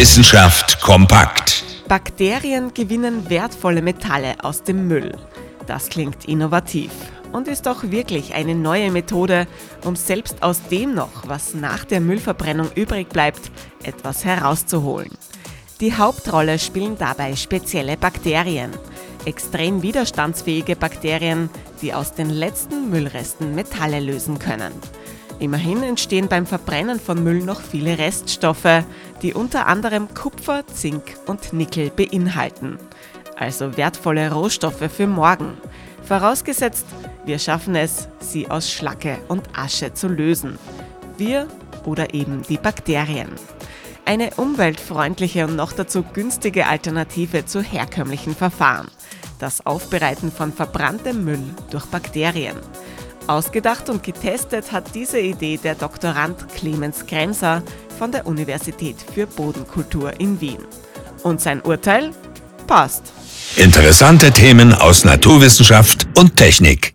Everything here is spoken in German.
Wissenschaft kompakt. Bakterien gewinnen wertvolle Metalle aus dem Müll. Das klingt innovativ und ist auch wirklich eine neue Methode, um selbst aus dem noch, was nach der Müllverbrennung übrig bleibt, etwas herauszuholen. Die Hauptrolle spielen dabei spezielle Bakterien, extrem widerstandsfähige Bakterien, die aus den letzten Müllresten Metalle lösen können. Immerhin entstehen beim Verbrennen von Müll noch viele Reststoffe, die unter anderem Kupfer, Zink und Nickel beinhalten. Also wertvolle Rohstoffe für morgen. Vorausgesetzt, wir schaffen es, sie aus Schlacke und Asche zu lösen. Wir oder eben die Bakterien. Eine umweltfreundliche und noch dazu günstige Alternative zu herkömmlichen Verfahren. Das Aufbereiten von verbranntem Müll durch Bakterien. Ausgedacht und getestet hat diese Idee der Doktorand Clemens Kremser von der Universität für Bodenkultur in Wien. Und sein Urteil? Passt. Interessante Themen aus Naturwissenschaft und Technik.